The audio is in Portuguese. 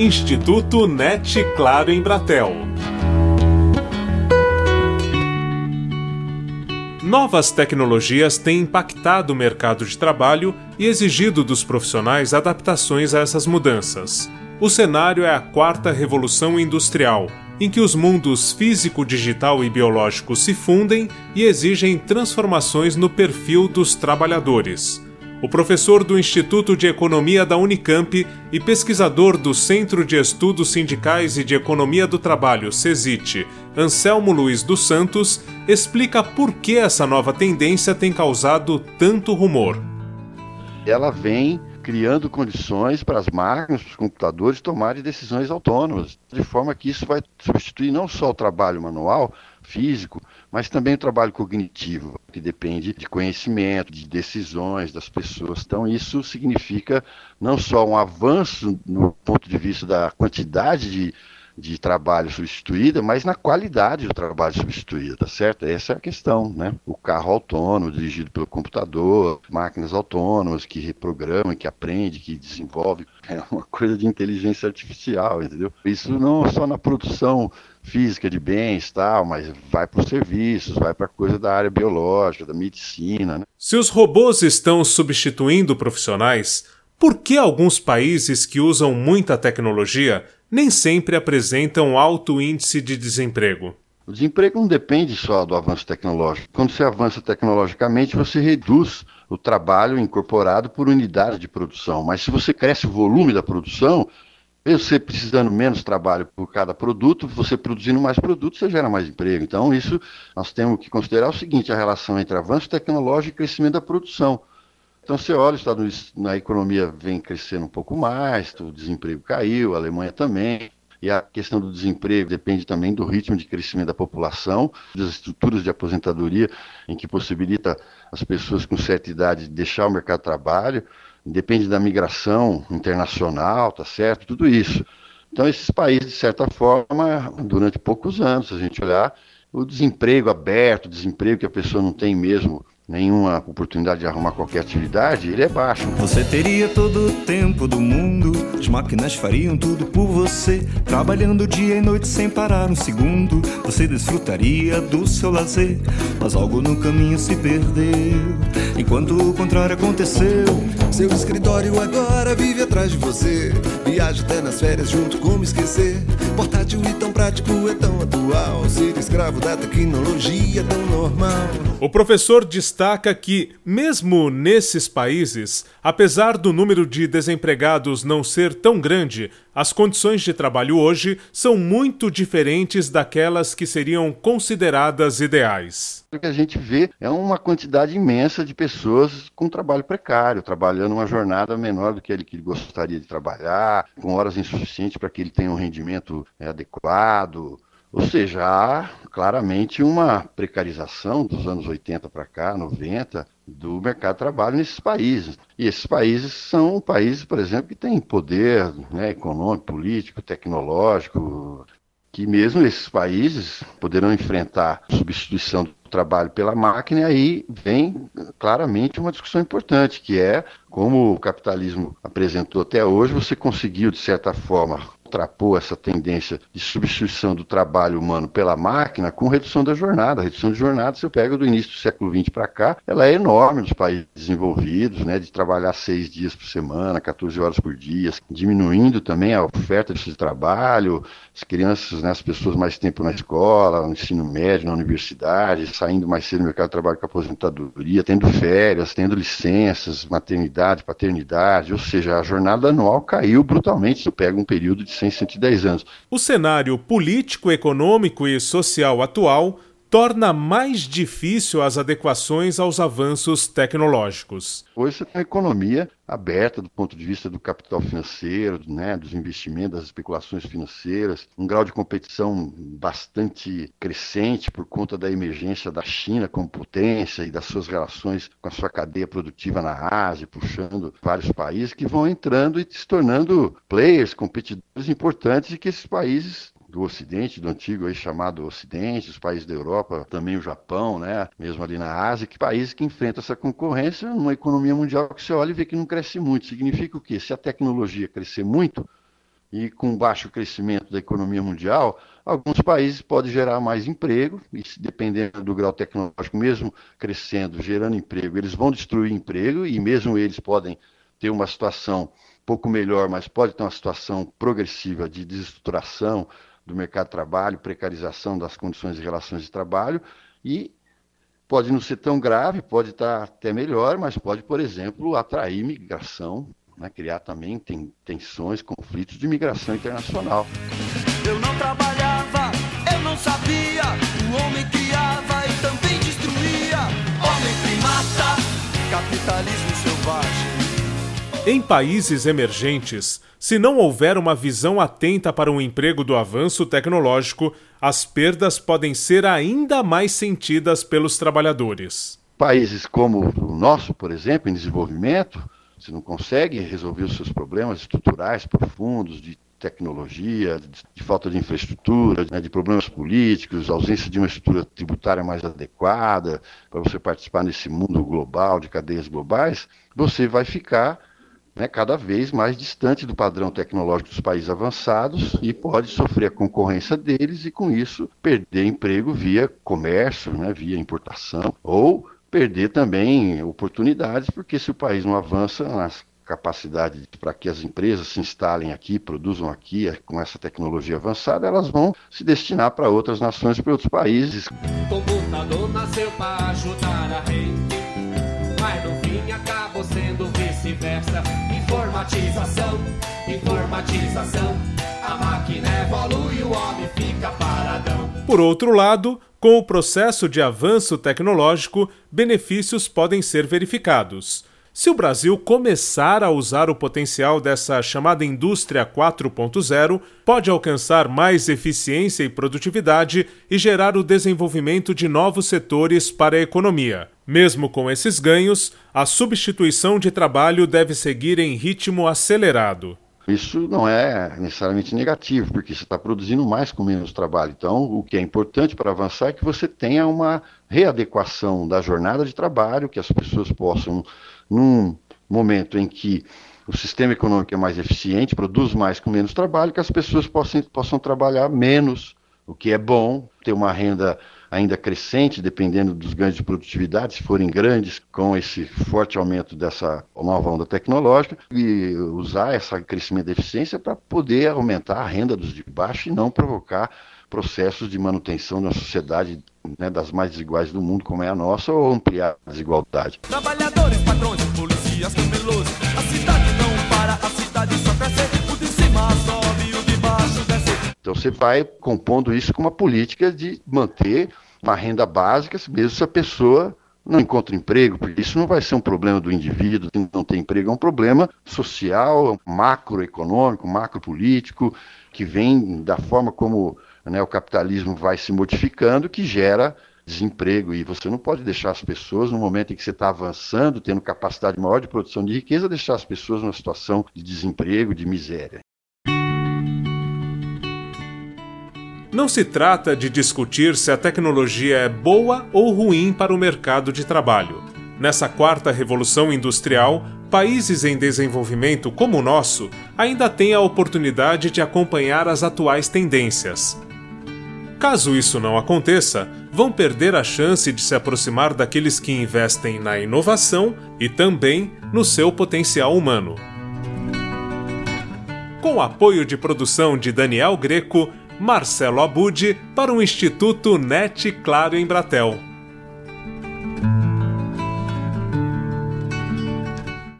Instituto NET Claro em Bratel. Novas tecnologias têm impactado o mercado de trabalho e exigido dos profissionais adaptações a essas mudanças. O cenário é a quarta revolução industrial, em que os mundos físico, digital e biológico se fundem e exigem transformações no perfil dos trabalhadores. O professor do Instituto de Economia da Unicamp e pesquisador do Centro de Estudos Sindicais e de Economia do Trabalho, CESIT, Anselmo Luiz dos Santos, explica por que essa nova tendência tem causado tanto rumor. Ela vem criando condições para as máquinas, para os computadores tomarem decisões autônomas, de forma que isso vai substituir não só o trabalho manual, físico, mas também o trabalho cognitivo, que depende de conhecimento, de decisões das pessoas. Então, isso significa não só um avanço no ponto de vista da quantidade de, de trabalho substituída, mas na qualidade do trabalho substituído, tá certo? Essa é a questão, né? O carro autônomo, dirigido pelo computador, máquinas autônomas que reprogramam, que aprendem, que desenvolvem, é uma coisa de inteligência artificial, entendeu? Isso não só na produção física de bens tal, mas vai para os serviços, vai para coisa da área biológica, da medicina. Né? Se os robôs estão substituindo profissionais, por que alguns países que usam muita tecnologia nem sempre apresentam alto índice de desemprego? O desemprego não depende só do avanço tecnológico. Quando você avança tecnologicamente, você reduz o trabalho incorporado por unidade de produção. Mas se você cresce o volume da produção, você precisando menos trabalho por cada produto, você produzindo mais produtos, você gera mais emprego. Então, isso nós temos que considerar o seguinte: a relação entre avanço tecnológico e crescimento da produção. Então, você olha, os Estados Unidos, na economia vem crescendo um pouco mais, o desemprego caiu, a Alemanha também. E a questão do desemprego depende também do ritmo de crescimento da população, das estruturas de aposentadoria, em que possibilita as pessoas com certa idade deixar o mercado de trabalho depende da migração internacional, tá certo? Tudo isso. Então, esses países, de certa forma, durante poucos anos, se a gente olhar, o desemprego aberto, o desemprego que a pessoa não tem mesmo nenhuma oportunidade de arrumar qualquer atividade, ele é baixo. Você teria todo o tempo do mundo, as máquinas fariam tudo por você, trabalhando dia e noite sem parar um segundo. Você desfrutaria do seu lazer, mas algo no caminho se perdeu. Enquanto o contrário aconteceu, seu escritório agora vive atrás de você. Viaja até nas férias junto como esquecer. Portátil e tão prático é tão atual. Ser escravo da tecnologia é tão normal. O professor destaca destaca que, mesmo nesses países, apesar do número de desempregados não ser tão grande, as condições de trabalho hoje são muito diferentes daquelas que seriam consideradas ideais. O que a gente vê é uma quantidade imensa de pessoas com trabalho precário, trabalhando uma jornada menor do que ele gostaria de trabalhar, com horas insuficientes para que ele tenha um rendimento é, adequado ou seja, há claramente uma precarização dos anos 80 para cá, 90, do mercado de trabalho nesses países. E esses países são países, por exemplo, que têm poder né, econômico, político, tecnológico, que mesmo esses países poderão enfrentar substituição do trabalho pela máquina, e aí vem claramente uma discussão importante, que é como o capitalismo apresentou até hoje, você conseguiu, de certa forma, ultrapou essa tendência de substituição do trabalho humano pela máquina com redução da jornada. A redução de jornada, se eu pego do início do século XX para cá, ela é enorme nos países desenvolvidos, né, de trabalhar seis dias por semana, 14 horas por dia, diminuindo também a oferta de trabalho, as crianças, né, as pessoas mais tempo na escola, no ensino médio, na universidade, saindo mais cedo no mercado de trabalho com aposentadoria, tendo férias, tendo licenças, maternidade, paternidade, ou seja, a jornada anual caiu brutalmente. Se eu pego um período de 100, 110 anos. O cenário político, econômico e social atual torna mais difícil as adequações aos avanços tecnológicos. Hoje você tem uma economia aberta do ponto de vista do capital financeiro, né, dos investimentos, das especulações financeiras, um grau de competição bastante crescente por conta da emergência da China como potência e das suas relações com a sua cadeia produtiva na Ásia, puxando vários países que vão entrando e se tornando players, competidores importantes e que esses países do Ocidente, do antigo aí chamado Ocidente, os países da Europa, também o Japão, né? mesmo ali na Ásia, que países que enfrentam essa concorrência numa economia mundial que você olha e vê que não cresce muito. Significa o quê? Se a tecnologia crescer muito, e com baixo crescimento da economia mundial, alguns países podem gerar mais emprego, e dependendo do grau tecnológico, mesmo crescendo, gerando emprego, eles vão destruir emprego, e mesmo eles podem ter uma situação pouco melhor, mas pode ter uma situação progressiva de desestruturação do mercado de trabalho, precarização das condições e relações de trabalho, e pode não ser tão grave, pode estar até melhor, mas pode, por exemplo, atrair migração né, criar também tem, tensões, conflitos de migração internacional. Eu não trabalhava, eu não sabia, o homem criava e também destruía. Homem primata, capitalismo selvagem. Em países emergentes, se não houver uma visão atenta para o emprego do avanço tecnológico, as perdas podem ser ainda mais sentidas pelos trabalhadores. Países como o nosso, por exemplo, em desenvolvimento, você não consegue resolver os seus problemas estruturais profundos de tecnologia, de, de falta de infraestrutura, né, de problemas políticos, ausência de uma estrutura tributária mais adequada para você participar nesse mundo global, de cadeias globais, você vai ficar né, cada vez mais distante do padrão tecnológico dos países avançados e pode sofrer a concorrência deles e, com isso, perder emprego via comércio, né, via importação ou perder também oportunidades, porque se o país não avança nas capacidades para que as empresas se instalem aqui, produzam aqui com essa tecnologia avançada, elas vão se destinar para outras nações, para outros países. O computador nasceu para ajudar a rede, mas no fim acabou sendo vice-versa. Informatização, informatização, a máquina evolui, o homem fica paradão. Por outro lado, com o processo de avanço tecnológico, benefícios podem ser verificados. Se o Brasil começar a usar o potencial dessa chamada indústria 4.0, pode alcançar mais eficiência e produtividade e gerar o desenvolvimento de novos setores para a economia. Mesmo com esses ganhos, a substituição de trabalho deve seguir em ritmo acelerado. Isso não é necessariamente negativo, porque você está produzindo mais com menos trabalho. Então, o que é importante para avançar é que você tenha uma readequação da jornada de trabalho, que as pessoas possam, num momento em que o sistema econômico é mais eficiente, produz mais com menos trabalho, que as pessoas possam, possam trabalhar menos, o que é bom, ter uma renda ainda crescente, dependendo dos ganhos de produtividade, se forem grandes, com esse forte aumento dessa nova onda tecnológica, e usar esse crescimento da eficiência para poder aumentar a renda dos de baixo e não provocar processos de manutenção uma sociedade né, das mais desiguais do mundo, como é a nossa, ou ampliar a desigualdade. Trabalhadores, patrões, policias, camelos, a cidade não para, a cidade só cresce, o de cima sobe, o de baixo desce. Então você vai compondo isso com uma política de manter uma renda básica, mesmo se a pessoa não encontra emprego, porque isso não vai ser um problema do indivíduo que não tem emprego, é um problema social, macroeconômico, macropolítico, que vem da forma como né, o capitalismo vai se modificando, que gera desemprego. E você não pode deixar as pessoas, no momento em que você está avançando, tendo capacidade maior de produção de riqueza, deixar as pessoas numa situação de desemprego, de miséria. Não se trata de discutir se a tecnologia é boa ou ruim para o mercado de trabalho. Nessa quarta revolução industrial, países em desenvolvimento como o nosso ainda têm a oportunidade de acompanhar as atuais tendências. Caso isso não aconteça, vão perder a chance de se aproximar daqueles que investem na inovação e também no seu potencial humano. Com apoio de produção de Daniel Greco, Marcelo Abud para o Instituto NET Claro em Bratel.